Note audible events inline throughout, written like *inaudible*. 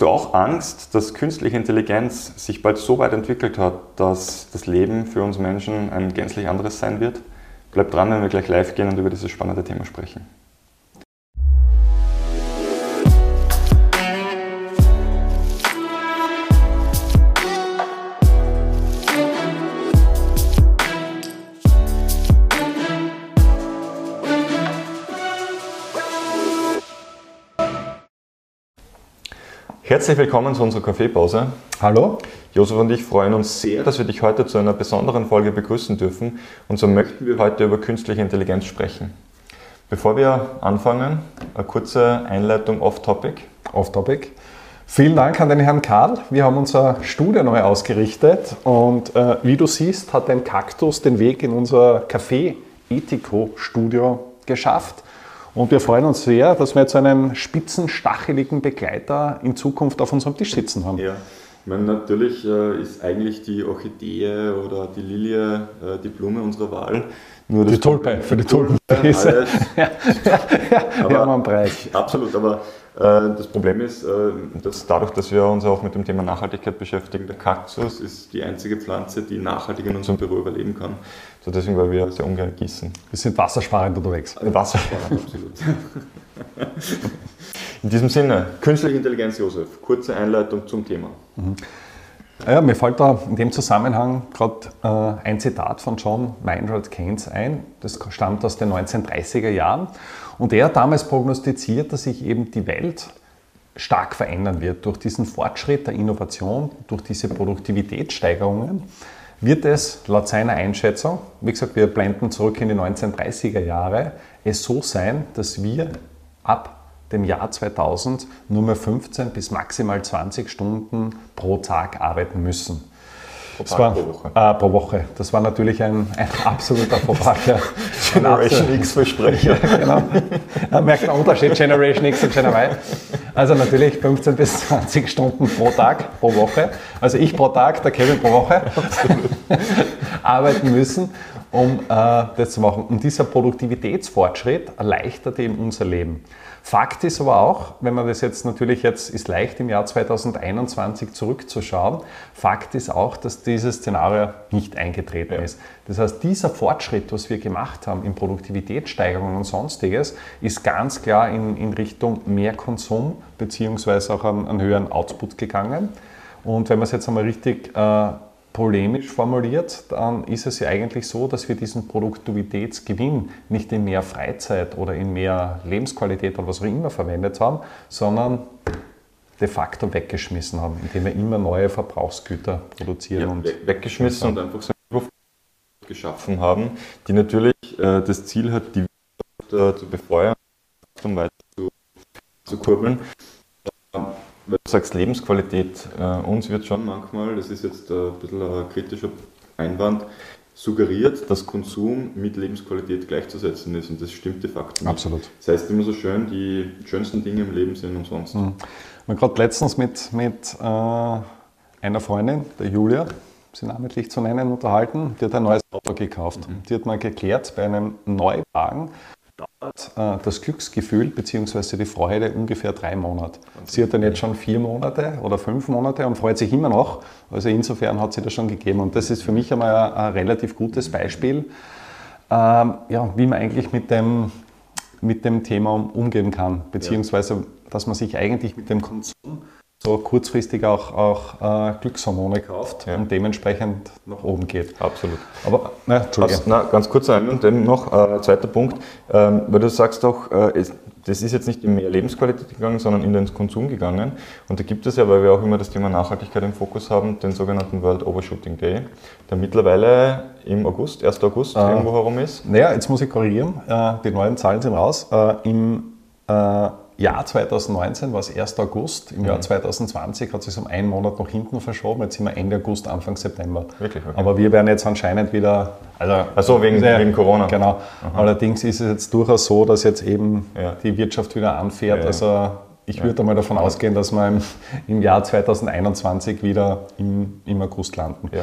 Hast du auch Angst, dass künstliche Intelligenz sich bald so weit entwickelt hat, dass das Leben für uns Menschen ein gänzlich anderes sein wird? Bleib dran, wenn wir gleich live gehen und über dieses spannende Thema sprechen. Herzlich willkommen zu unserer Kaffeepause. Hallo. Josef und ich freuen uns sehr, dass wir dich heute zu einer besonderen Folge begrüßen dürfen. Und so möchten wir heute über künstliche Intelligenz sprechen. Bevor wir anfangen, eine kurze Einleitung off-topic. Off-topic. Vielen Dank an den Herrn Karl. Wir haben unser Studio neu ausgerichtet und äh, wie du siehst, hat ein Kaktus den Weg in unser Café Ethico Studio geschafft. Und wir freuen uns sehr, dass wir jetzt einen spitzen, stacheligen Begleiter in Zukunft auf unserem Tisch sitzen haben. Ja. Ich meine, natürlich äh, ist eigentlich die Orchidee oder die Lilie äh, die Blume unserer Wahl. Nur die Tulpe, für die Tulpenpreise. *laughs* *laughs* ja, ja, ja, einen Preis. Absolut, aber äh, das Problem ist, äh, dass dadurch, dass wir uns auch mit dem Thema Nachhaltigkeit beschäftigen, der Kaktus ist die einzige Pflanze, die nachhaltig in unserem Büro überleben kann. So deswegen, weil wir sehr ungern gießen. Wir sind wassersparend unterwegs. Wassersparend, *laughs* absolut. In diesem Sinne, künstliche Intelligenz, Josef, kurze Einleitung zum Thema. Mhm. Ja, mir fällt da in dem Zusammenhang gerade äh, ein Zitat von John Maynard Keynes ein. Das stammt aus den 1930er Jahren. Und er hat damals prognostiziert, dass sich eben die Welt stark verändern wird. Durch diesen Fortschritt der Innovation, durch diese Produktivitätssteigerungen wird es laut seiner Einschätzung, wie gesagt, wir blenden zurück in die 1930er Jahre, es so sein, dass wir ab dem Jahr 2000 nur mehr 15 bis maximal 20 Stunden pro Tag arbeiten müssen. Pro, Tag, war, pro Woche. Äh, pro Woche. Das war natürlich ein, ein absoluter Vertrag. *laughs* Generation X Versprecher. genau. Da merkt man Unterschied Generation X und Gen Y. Also natürlich 15 bis 20 Stunden pro Tag, pro Woche. Also ich pro Tag, der Kevin pro Woche. *laughs* arbeiten müssen, um äh, das zu machen. Und dieser Produktivitätsfortschritt erleichtert eben unser Leben. Fakt ist aber auch, wenn man das jetzt natürlich jetzt ist leicht im Jahr 2021 zurückzuschauen, Fakt ist auch, dass dieses Szenario nicht eingetreten ja. ist. Das heißt, dieser Fortschritt, was wir gemacht haben in Produktivitätssteigerungen und sonstiges, ist ganz klar in, in Richtung mehr Konsum beziehungsweise auch einen, einen höheren Output gegangen. Und wenn man es jetzt einmal richtig äh, polemisch formuliert, dann ist es ja eigentlich so, dass wir diesen Produktivitätsgewinn nicht in mehr Freizeit oder in mehr Lebensqualität oder was auch immer verwendet haben, sondern de facto weggeschmissen haben, indem wir immer neue Verbrauchsgüter produzieren. Ja, und weggeschmissen und einfach so geschaffen haben, die natürlich äh, das Ziel hat, die Wirtschaft äh, zu befeuern, um weiter zu, zu kurbeln weil du sagst Lebensqualität, äh, uns wird schon manchmal, das ist jetzt ein bisschen ein kritischer Einwand, suggeriert, dass Konsum mit Lebensqualität gleichzusetzen ist und das stimmt de facto nicht. Absolut. Das heißt immer so schön, die schönsten Dinge im Leben sind umsonst. Mhm. Man gerade letztens mit, mit äh, einer Freundin, der Julia, sie namentlich zu nennen, unterhalten, die hat ein neues Auto gekauft. Mhm. Die hat mal geklärt, bei einem Neuwagen dauert äh, das Glücksgefühl bzw. die Freude ungefähr drei Monate. Sie hat dann jetzt schon vier Monate oder fünf Monate und freut sich immer noch. Also insofern hat sie das schon gegeben. Und das ist für mich einmal ein, ein relativ gutes Beispiel, ähm, ja, wie man eigentlich mit dem, mit dem Thema umgehen kann, beziehungsweise dass man sich eigentlich mit dem Konsum so kurzfristig auch, auch äh, Glückshormone kauft ja. und dementsprechend nach oben geht. Absolut. Aber na, Entschuldigung. Na, ganz kurz ein und dann noch äh, zweiter Punkt, ähm, weil du sagst auch, äh, es, das ist jetzt nicht in mehr Lebensqualität gegangen, sondern in den Konsum gegangen. Und da gibt es ja, weil wir auch immer das Thema Nachhaltigkeit im Fokus haben, den sogenannten World Overshooting Day, der mittlerweile im August, 1. August äh, irgendwo herum ist. Naja, jetzt muss ich korrigieren, äh, die neuen Zahlen sind raus. Äh, Im äh, Jahr 2019 war es 1. August, im mhm. Jahr 2020 hat es sich um einen Monat nach hinten verschoben, jetzt sind wir Ende August, Anfang September. Wirklich? Okay. Aber wir werden jetzt anscheinend wieder. Also, also wegen, äh, wegen Corona. Genau. Aha. Allerdings ist es jetzt durchaus so, dass jetzt eben ja. die Wirtschaft wieder anfährt. Ja, also ich ja. würde mal davon ausgehen, dass wir im, im Jahr 2021 wieder im, im August landen. Ja.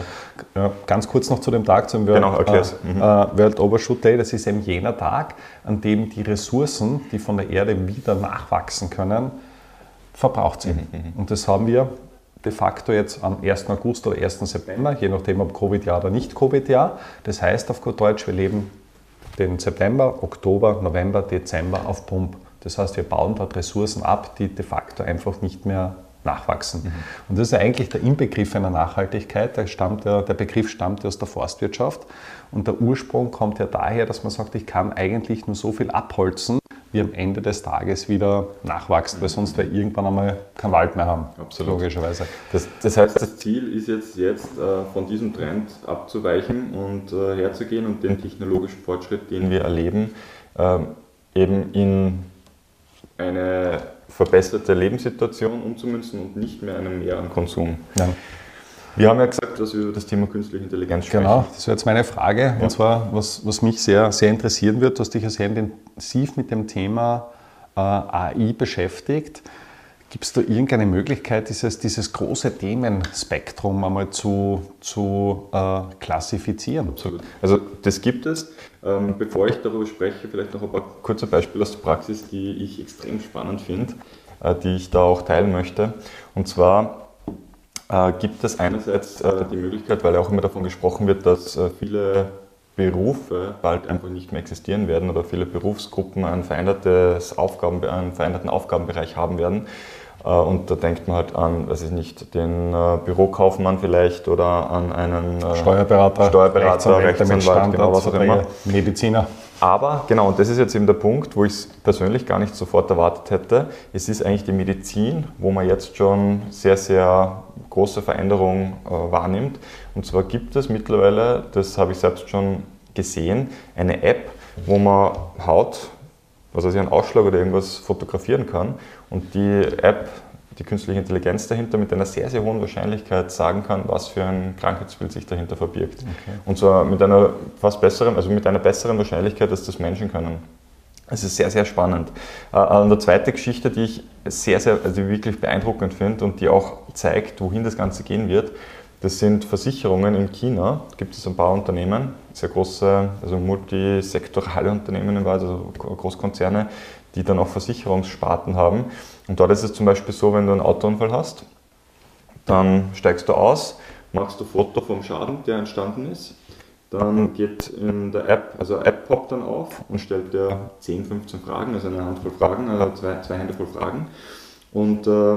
Ja, ganz kurz noch zu dem Tag, zum World, genau, äh, mhm. äh, World Overshoot Day. Das ist eben jener Tag, an dem die Ressourcen, die von der Erde wieder nachwachsen können, verbraucht sie. Mhm. Und das haben wir de facto jetzt am 1. August oder 1. September, je nachdem ob Covid-Jahr oder nicht Covid-Jahr. Das heißt auf gut Deutsch, wir leben den September, Oktober, November, Dezember auf Pump. Das heißt, wir bauen dort Ressourcen ab, die de facto einfach nicht mehr nachwachsen. Mhm. Und das ist eigentlich der Inbegriff einer Nachhaltigkeit. Der, stammt, der, der Begriff stammt aus der Forstwirtschaft und der Ursprung kommt ja daher, dass man sagt, ich kann eigentlich nur so viel abholzen, wie am Ende des Tages wieder nachwachsen, weil sonst wir irgendwann einmal keinen Wald mehr haben. Absolut. Logischerweise. Das, das heißt, das Ziel ist jetzt, jetzt äh, von diesem Trend abzuweichen und äh, herzugehen und den technologischen Fortschritt, den wir erleben, äh, eben in eine verbesserte Lebenssituation umzumünzen und nicht mehr einen Mehr an Konsum. Ja. Wir haben ja gesagt, dass wir über das Thema künstliche Intelligenz sprechen. Genau, das wäre jetzt meine Frage. Ja. Und zwar, was, was mich sehr, sehr interessieren wird, du hast dich ja sehr intensiv mit dem Thema äh, AI beschäftigt. Gibt es da irgendeine Möglichkeit, dieses, dieses große Themenspektrum einmal zu, zu äh, klassifizieren? Absolut. Also das gibt es. Ähm, bevor ich darüber spreche, vielleicht noch ein paar kurze Beispiele aus der Praxis, die ich extrem spannend finde, äh, die ich da auch teilen möchte. Und zwar äh, gibt es einerseits äh, die Möglichkeit, weil ja auch immer davon gesprochen wird, dass äh, viele Berufe bald einfach nicht mehr existieren werden oder viele Berufsgruppen ein verändertes Aufgaben, einen veränderten Aufgabenbereich haben werden. Äh, und da denkt man halt an, weiß ich nicht, den äh, Bürokaufmann vielleicht oder an einen äh, Steuerberater, Steuerberater Rechtsanwalt, Rechtsanwalt genau, was auch immer. Mediziner. Aber genau, und das ist jetzt eben der Punkt, wo ich es persönlich gar nicht sofort erwartet hätte. Es ist eigentlich die Medizin, wo man jetzt schon sehr, sehr große Veränderungen äh, wahrnimmt. Und zwar gibt es mittlerweile, das habe ich selbst schon gesehen, eine App, wo man Haut, was weiß ich, einen Ausschlag oder irgendwas fotografieren kann. Und die App die künstliche Intelligenz dahinter mit einer sehr, sehr hohen Wahrscheinlichkeit sagen kann, was für ein Krankheitsbild sich dahinter verbirgt. Okay. Und zwar mit einer fast besseren, also mit einer besseren Wahrscheinlichkeit, als das Menschen können. Es ist sehr, sehr spannend. Äh, eine zweite Geschichte, die ich sehr, sehr, also wirklich beeindruckend finde und die auch zeigt, wohin das Ganze gehen wird, das sind Versicherungen in China. Gibt es ein paar Unternehmen, sehr große, also multisektorale Unternehmen, also Großkonzerne, die dann auch Versicherungssparten haben. Und dort ist es zum Beispiel so, wenn du einen Autounfall hast, dann steigst du aus, machst du Foto vom Schaden, der entstanden ist. Dann geht in der App, also App poppt dann auf und stellt dir 10, 15 Fragen, also eine Handvoll Fragen, also zwei, zwei Hände voll Fragen. Und äh,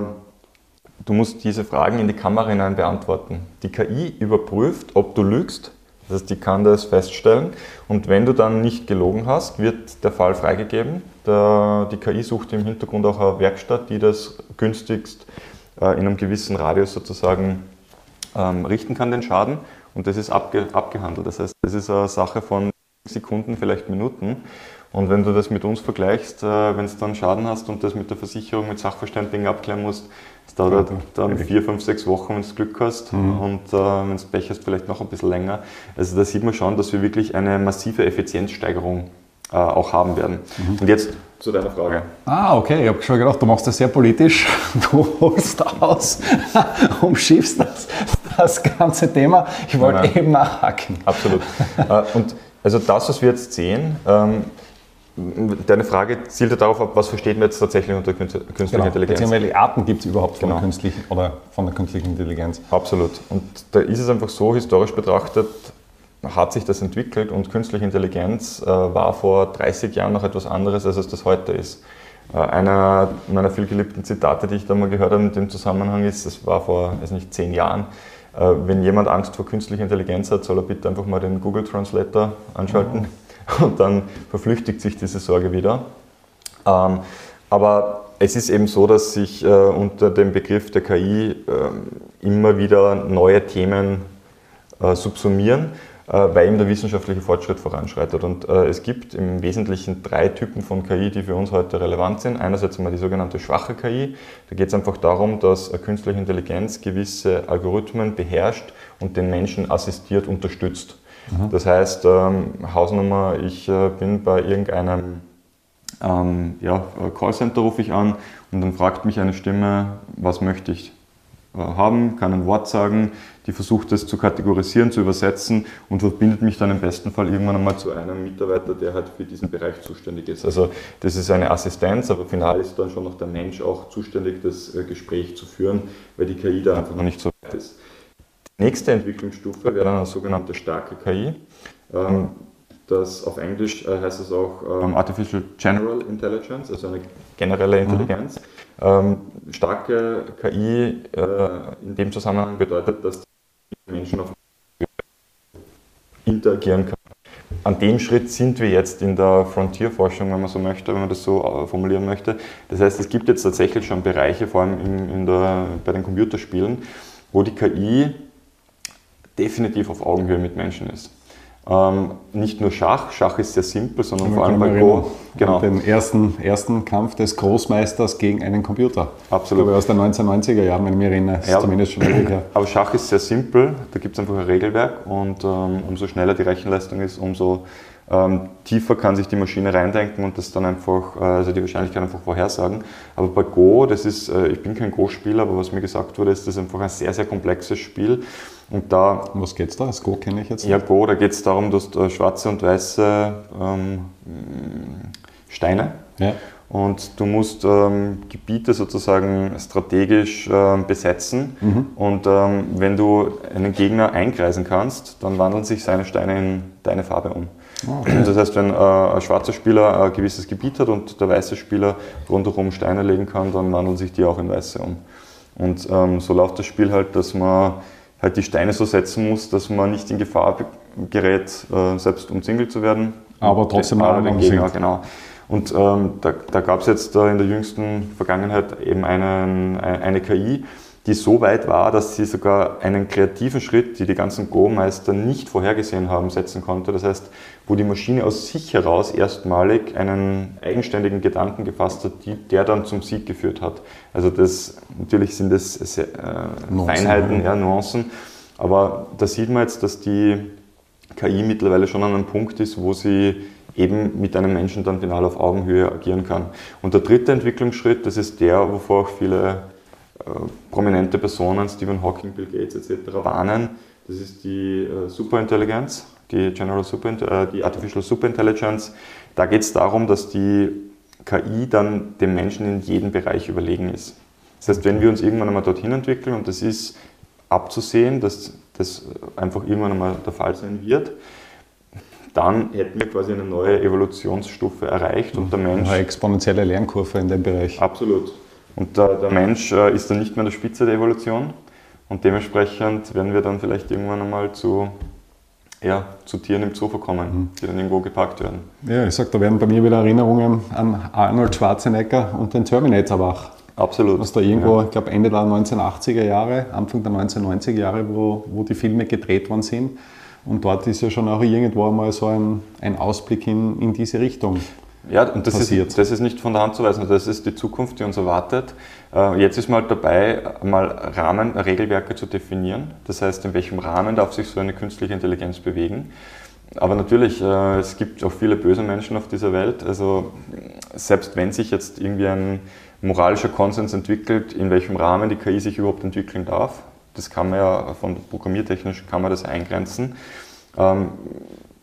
du musst diese Fragen in die Kamera hinein beantworten. Die KI überprüft, ob du lügst das heißt, die kann das feststellen und wenn du dann nicht gelogen hast, wird der Fall freigegeben. Die KI sucht im Hintergrund auch eine Werkstatt, die das günstigst äh, in einem gewissen Radius sozusagen ähm, richten kann, den Schaden. Und das ist abge, abgehandelt. Das heißt, das ist eine Sache von Sekunden, vielleicht Minuten. Und wenn du das mit uns vergleichst, äh, wenn du dann Schaden hast und das mit der Versicherung, mit Sachverständigen abklären musst, es dauert dann vier, fünf, sechs Wochen, wenn du Glück hast. Mhm. Und äh, wenn du Pech hast, vielleicht noch ein bisschen länger. Also da sieht man schon, dass wir wirklich eine massive Effizienzsteigerung äh, auch haben werden. Mhm. Und jetzt zu deiner Frage. Ah, okay. Ich habe schon gedacht, du machst das sehr politisch. *laughs* Du holst aus, *laughs* umschiffst das, das ganze Thema. Ich wollte eben nachhaken. Absolut. Äh, und also das, was wir jetzt sehen, ähm, Deine Frage zielte darauf ab, was versteht man jetzt tatsächlich unter künstlicher genau. Intelligenz? Beziehungsweise Arten gibt es überhaupt von, genau. der künstlichen, oder von der künstlichen Intelligenz? Absolut. Und da ist es einfach so, historisch betrachtet, hat sich das entwickelt und künstliche Intelligenz äh, war vor 30 Jahren noch etwas anderes, als es das heute ist. Äh, einer meiner vielgeliebten Zitate, die ich da mal gehört habe in dem Zusammenhang ist, das war vor, weiß nicht, 10 Jahren, äh, wenn jemand Angst vor künstlicher Intelligenz hat, soll er bitte einfach mal den Google Translator anschalten. Mhm und dann verflüchtigt sich diese Sorge wieder. Ähm, aber es ist eben so, dass sich äh, unter dem Begriff der KI äh, immer wieder neue Themen äh, subsumieren, äh, weil eben der wissenschaftliche Fortschritt voranschreitet. Und äh, es gibt im Wesentlichen drei Typen von KI, die für uns heute relevant sind. Einerseits einmal die sogenannte schwache KI. Da geht es einfach darum, dass künstliche Intelligenz gewisse Algorithmen beherrscht und den Menschen assistiert unterstützt. Mhm. Das heißt, ähm, Hausnummer, ich äh, bin bei irgendeinem ähm, ja, Callcenter, rufe ich an und dann fragt mich eine Stimme, was möchte ich? äh, haben, kann ein Wort sagen, die versucht es zu kategorisieren, zu übersetzen und verbindet mich dann im besten Fall irgendwann einmal zu einem Mitarbeiter, der halt für diesen Bereich zuständig ist. Also das ist eine Assistenz, aber final ist dann schon noch der Mensch auch zuständig, das äh, Gespräch zu führen, weil die KI da einfach noch nicht so weit ist. Nächste Entwicklungsstufe wäre dann eine sogenannte starke KI. Ähm, das auf Englisch äh, heißt es auch ähm, Artificial General Intelligence, also eine generelle mhm. Intelligenz. Mhm. Ähm, starke KI äh, in dem Zusammenhang bedeutet, dass die Menschen auf interagieren können. An dem Schritt sind wir jetzt in der Frontierforschung, wenn man so möchte, wenn man das so äh, formulieren möchte. Das heißt, es gibt jetzt tatsächlich schon Bereiche, vor allem in, in der, bei den Computerspielen, wo die KI definitiv auf Augenhöhe mit Menschen ist. Ähm, nicht nur Schach, Schach ist sehr simpel, sondern vor allem bei Go. Genau. Den ersten, ersten Kampf des Großmeisters gegen einen Computer. Absolut. Ich glaube, aus den 1990er Jahren, wenn ich mich erinnere, ja, zumindest schon her. Aber Schach ist sehr simpel, da gibt es einfach ein Regelwerk und ähm, umso schneller die Rechenleistung ist, umso ähm, tiefer kann sich die Maschine reindenken und das dann einfach, äh, also die Wahrscheinlichkeit einfach vorhersagen. Aber bei Go, das ist, äh, ich bin kein Go-Spieler, aber was mir gesagt wurde, ist das einfach ein sehr, sehr komplexes Spiel. Und da. Um was geht's da? Das Go kenne ich jetzt. Ja, Go, da geht es darum, dass du schwarze und weiße ähm, Steine. Ja. Und du musst ähm, Gebiete sozusagen strategisch ähm, besetzen. Mhm. Und ähm, wenn du einen Gegner einkreisen kannst, dann wandeln sich seine Steine in deine Farbe um. Okay. Das heißt, wenn äh, ein schwarzer Spieler ein gewisses Gebiet hat und der weiße Spieler rundherum Steine legen kann, dann wandeln sich die auch in weiße um. Und ähm, so läuft das Spiel halt, dass man halt die Steine so setzen muss, dass man nicht in Gefahr gerät, äh, selbst umzingelt zu werden. Aber trotzdem auch den Gegner, genau. Und ähm, da, da gab es jetzt äh, in der jüngsten Vergangenheit eben einen, eine KI, die so weit war, dass sie sogar einen kreativen Schritt, die die ganzen Go-Meister nicht vorhergesehen haben, setzen konnte. Das heißt, wo die Maschine aus sich heraus erstmalig einen eigenständigen Gedanken gefasst hat, die, der dann zum Sieg geführt hat. Also das, natürlich sind das sehr, äh, Feinheiten, ja, Nuancen, aber da sieht man jetzt, dass die KI mittlerweile schon an einem Punkt ist, wo sie eben mit einem Menschen dann final auf Augenhöhe agieren kann. Und der dritte Entwicklungsschritt, das ist der, wovor auch viele äh, prominente Personen, Stephen Hawking, Bill Gates etc. warnen. Das ist die äh, Superintelligenz, die, General Super, äh, die Artificial Superintelligence. Da geht es darum, dass die KI dann dem Menschen in jedem Bereich überlegen ist. Das heißt, wenn wir uns irgendwann einmal dorthin entwickeln, und das ist abzusehen, dass das einfach irgendwann einmal der Fall sein wird, dann hätten wir quasi eine neue Evolutionsstufe erreicht und der Mensch. Eine exponentielle Lernkurve in dem Bereich. Absolut. Und der, der Mensch äh, ist dann nicht mehr an der Spitze der Evolution und dementsprechend werden wir dann vielleicht irgendwann einmal zu, ja, zu Tieren im Zoo kommen, mhm. die dann irgendwo gepackt werden. Ja, ich sag, da werden bei mir wieder Erinnerungen an Arnold Schwarzenegger und den Terminator wach. Absolut. Was da irgendwo, ja. ich glaube Ende der 1980er Jahre, Anfang der 1990er Jahre, wo, wo die Filme gedreht worden sind. Und dort ist ja schon auch irgendwo einmal so ein, ein Ausblick in, in diese Richtung. Ja, und das passiert. ist, das ist nicht von der Hand zu weisen, das ist die Zukunft, die uns erwartet. Äh, jetzt ist man halt dabei, mal Rahmen, Regelwerke zu definieren. Das heißt, in welchem Rahmen darf sich so eine künstliche Intelligenz bewegen. Aber natürlich, äh, es gibt auch viele böse Menschen auf dieser Welt. Also selbst wenn sich jetzt irgendwie ein moralischer Konsens entwickelt, in welchem Rahmen die KI sich überhaupt entwickeln darf, das kann man ja von programmiertechnisch kann man das eingrenzen.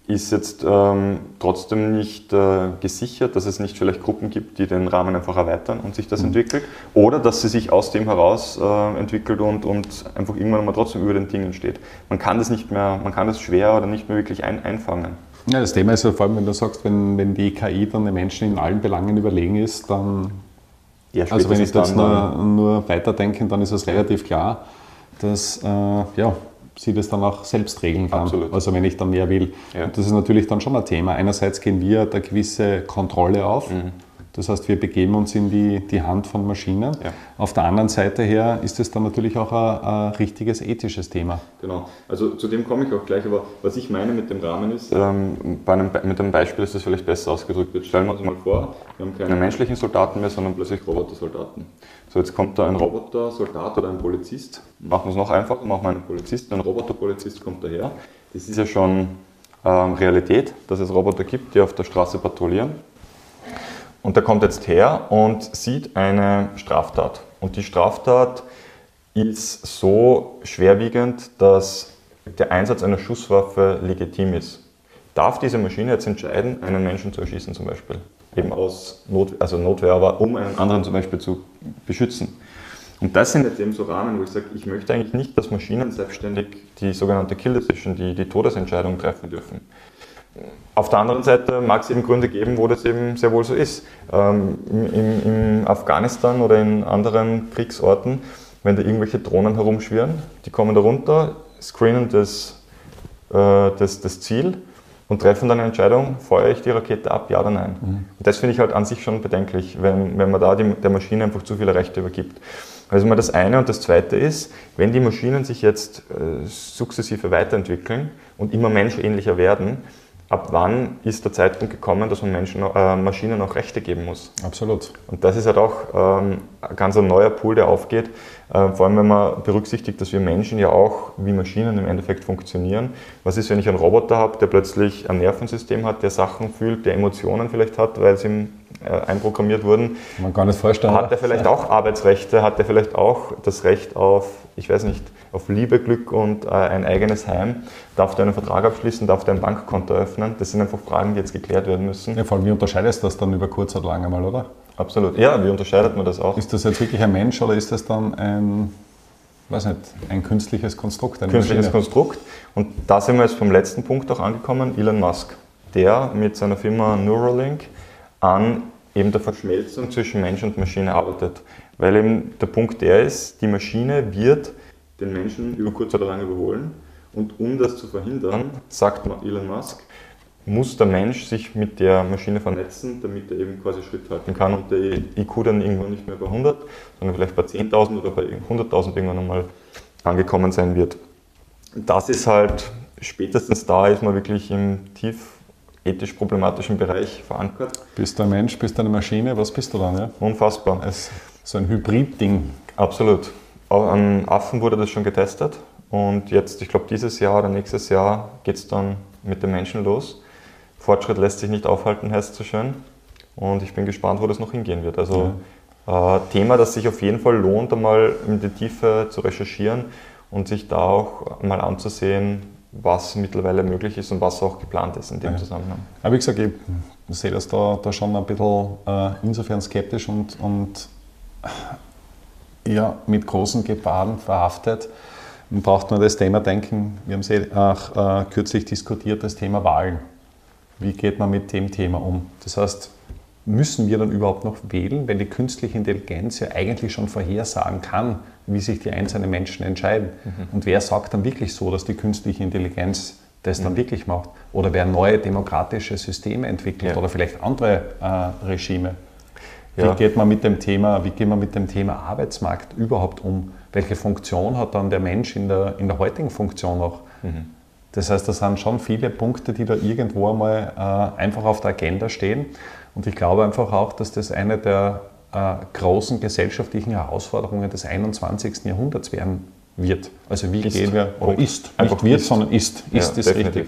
Ähm, ist jetzt ähm, trotzdem nicht äh, gesichert, dass es nicht vielleicht Gruppen gibt, die den Rahmen einfach erweitern und sich das mhm. entwickelt. Oder dass sie sich aus dem heraus äh, entwickelt und, und einfach irgendwann mal trotzdem über den Dingen steht. Man kann das nicht mehr, man kann das schwer oder nicht mehr wirklich ein, einfangen. Ja, das Thema ist ja vor allem, wenn du sagst, wenn, wenn die KI dann den Menschen in allen Belangen überlegen ist, dann. Ja, also wenn ich das nur, nur weiterdenke, dann ist es relativ klar, dass äh, ja, sie das dann auch selbst regeln kann. Absolut. Also wenn ich dann mehr will. Ja. Und das ist natürlich dann schon ein Thema. Einerseits gehen wir da gewisse Kontrolle auf. Mhm. Das heißt, wir begeben uns in die, die Hand von Maschinen. Ja. Auf der anderen Seite her ist es dann natürlich auch ein, ein, richtiges ethisches Thema. Genau, also zu dem komme ich auch gleich, aber was ich meine mit dem Rahmen ist, ähm, bei einem, mit einem Beispiel ist das vielleicht besser ausgedrückt. Jetzt stellen wir uns mal vor, wir haben keine menschlichen Soldaten mehr, sondern plötzlich Robotersoldaten. So, jetzt kommt da ein Roboter-Soldat oder ein Polizist. Machen wir es noch einfacher, machen wir einen Polizisten, ein Roboter-Polizist kommt daher. Das ist ja schon ähm, Realität, dass es Roboter gibt, die auf der Straße patrouillieren. Und der kommt jetzt her und sieht eine Straftat. Und die Straftat ist so schwerwiegend, dass der Einsatz einer Schusswaffe legitim ist. Darf diese Maschine jetzt entscheiden, einen Menschen zu erschießen zum Beispiel? Eben aus Not, also Notwehr, aber um einen anderen zum Beispiel zu beschützen. Und das sind jetzt eben so Rahmen, wo ich sage, ich möchte eigentlich nicht, dass Maschinen selbstständig die sogenannte Kill Decision, die, die Todesentscheidung treffen dürfen. Auf der anderen Seite mag es eben Gründe geben, wo das eben sehr wohl so ist. Ähm, im, im, Afghanistan oder in anderen Kriegsorten, wenn da irgendwelche Drohnen herumschwirren, die kommen da runter, screenen das, äh, das, das Ziel und treffen dann eine Entscheidung, feuere ich die Rakete ab, ja oder nein. Mhm. Und das finde ich halt an sich schon bedenklich, wenn, wenn man da die, der Maschine einfach zu viele Rechte übergibt. Also mal das eine und das zweite ist, wenn die Maschinen sich jetzt äh, sukzessive weiterentwickeln und immer menschähnlicher werden, ab wann ist der Zeitpunkt gekommen, dass man Menschen, äh, Maschinen auch Rechte geben muss? Absolut. Und das ist halt auch ähm, ganz ein neuer Pool, der aufgeht. Äh, vor allem, wenn man berücksichtigt, dass wir Menschen ja auch wie Maschinen im Endeffekt funktionieren. Was ist, wenn ich einen Roboter habe, der plötzlich ein Nervensystem hat, der Sachen fühlt, der Emotionen vielleicht hat, weil sie ihm äh, einprogrammiert wurden? Man kann nicht vorstellen. Hat er vielleicht auch Arbeitsrechte? Hat er vielleicht auch das Recht auf, ich weiß nicht, auf Liebe, Glück und äh, ein eigenes Heim? Darf der einen Vertrag abschließen? Darf der ein Bankkonto öffnen? Das sind einfach Fragen, die jetzt geklärt werden müssen. Ja, vor allem, wie unterscheidest du das dann über kurz oder lang einmal, oder? Absolut. Ja, wie unterscheidet man das auch? Ist das jetzt wirklich ein Mensch oder ist das dann ein, weiß nicht, ein künstliches Konstrukt? Ein künstliches Maschine? Konstrukt. Und da sind wir jetzt vom letzten Punkt auch angekommen, Elon Musk, der mit seiner Firma Neuralink an eben der Verschmelzung zwischen Mensch und Maschine arbeitet. Weil eben der Punkt der ist, die Maschine wird den Menschen über kurz oder lang überholen. Und um das zu verhindern, sagt Elon Musk, muss der Mensch sich mit der Maschine vernetzen, damit er eben quasi Schritt halten kann und der IQ dann irgendwann nicht mehr bei 100, sondern vielleicht bei 10.000 oder bei 100.000 irgendwann einmal angekommen sein wird. Das ist halt, spätestens da ist man wirklich im tief ethisch problematischen Bereich verankert. Bist du ein Mensch, bist du eine Maschine, was bist du dann? Ja? Unfassbar. Es so ein Hybrid-Ding. Absolut. An Affen wurde das schon getestet und jetzt, ich glaube, dieses Jahr oder nächstes Jahr geht es dann mit den Menschen los. Fortschritt lässt sich nicht aufhalten, heißt so schön. Und ich bin gespannt, wo das noch hingehen wird. Also ja. äh, Thema, das sich auf jeden Fall lohnt, einmal in die Tiefe zu recherchieren und sich da auch mal anzusehen, was mittlerweile möglich ist und was auch geplant ist in dem ja. Zusammenhang. Aber wie gesagt, ich sehe das da, da schon ein bisschen äh, insofern skeptisch und, und ja, mit großen Gefahren verhaftet. Man braucht nur das Thema denken, wir haben es eh auch äh, kürzlich diskutiert, das Thema Wahlen. Wie geht man mit dem Thema um? Das heißt, müssen wir dann überhaupt noch wählen, wenn die künstliche Intelligenz ja eigentlich schon vorhersagen kann, wie sich die einzelnen Menschen entscheiden? Mhm. Und wer sagt dann wirklich so, dass die künstliche Intelligenz das dann mhm. wirklich macht? Oder wer neue demokratische Systeme entwickelt ja. oder vielleicht andere äh, Regime? Ja. Wie geht man mit dem Thema, wie geht man mit dem Thema Arbeitsmarkt überhaupt um? Welche Funktion hat dann der Mensch in der, in der heutigen Funktion noch? Mhm. Das heißt, das sind schon viele Punkte, die da irgendwo einmal äh, einfach auf der Agenda stehen. Und ich glaube einfach auch, dass das eine der äh, großen gesellschaftlichen Herausforderungen des 21. Jahrhunderts werden wird. Also wie ist. gehen wir, oder ist, einfach nicht wird, ist. sondern ist, ist ja, ist richtig.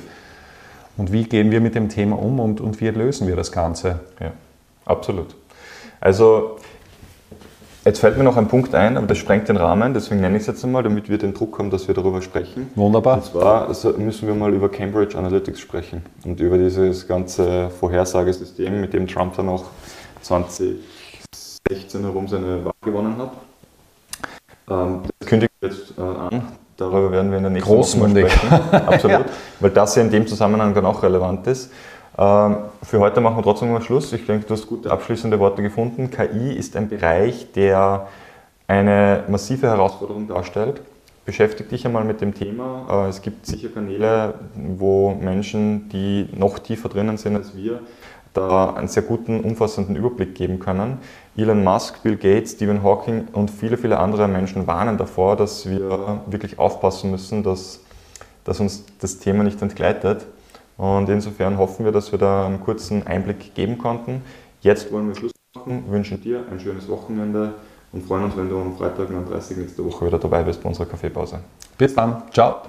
Und wie gehen wir mit dem Thema um und, und wie lösen wir das Ganze? Ja, absolut. Also Jetzt fällt mir noch ein Punkt ein, aber das sprengt den Rahmen, deswegen nenne ich es jetzt einmal, damit wir den Druck haben, dass wir darüber sprechen. Wunderbar. Und zwar müssen wir mal über Cambridge Analytics sprechen und über dieses ganze Vorhersagesystem, mit dem Trump dann auch 2016 herum seine Wahl gewonnen hat. Ähm, das kündigt jetzt äh, an, darüber werden wir in der nächsten Woche sprechen. *laughs* Absolut, weil das ja in dem Zusammenhang dann auch relevant ist. Ähm, für heute machen wir trotzdem mal Schluss. Ich denke, du hast gute abschließende Worte gefunden. KI ist ein Bereich, der eine massive Herausforderung darstellt. Beschäftige dich einmal mit dem Thema. Äh, es gibt sicher Kanäle, wo Menschen, die noch tiefer drinnen sind als wir, da einen sehr guten, umfassenden Überblick geben können. Elon Musk, Bill Gates, Stephen Hawking und viele, viele andere Menschen warnen davor, dass wir wirklich aufpassen müssen, dass, dass uns das Thema nicht entgleitet. Und insofern hoffen wir, dass wir da einen kurzen Einblick geben konnten. Jetzt wollen wir Schluss machen, wünschen dir ein schönes Wochenende und freuen uns, wenn du am Freitag, 30. nächste Woche wieder dabei bist bei unserer Kaffeepause. Bis dann. Ciao.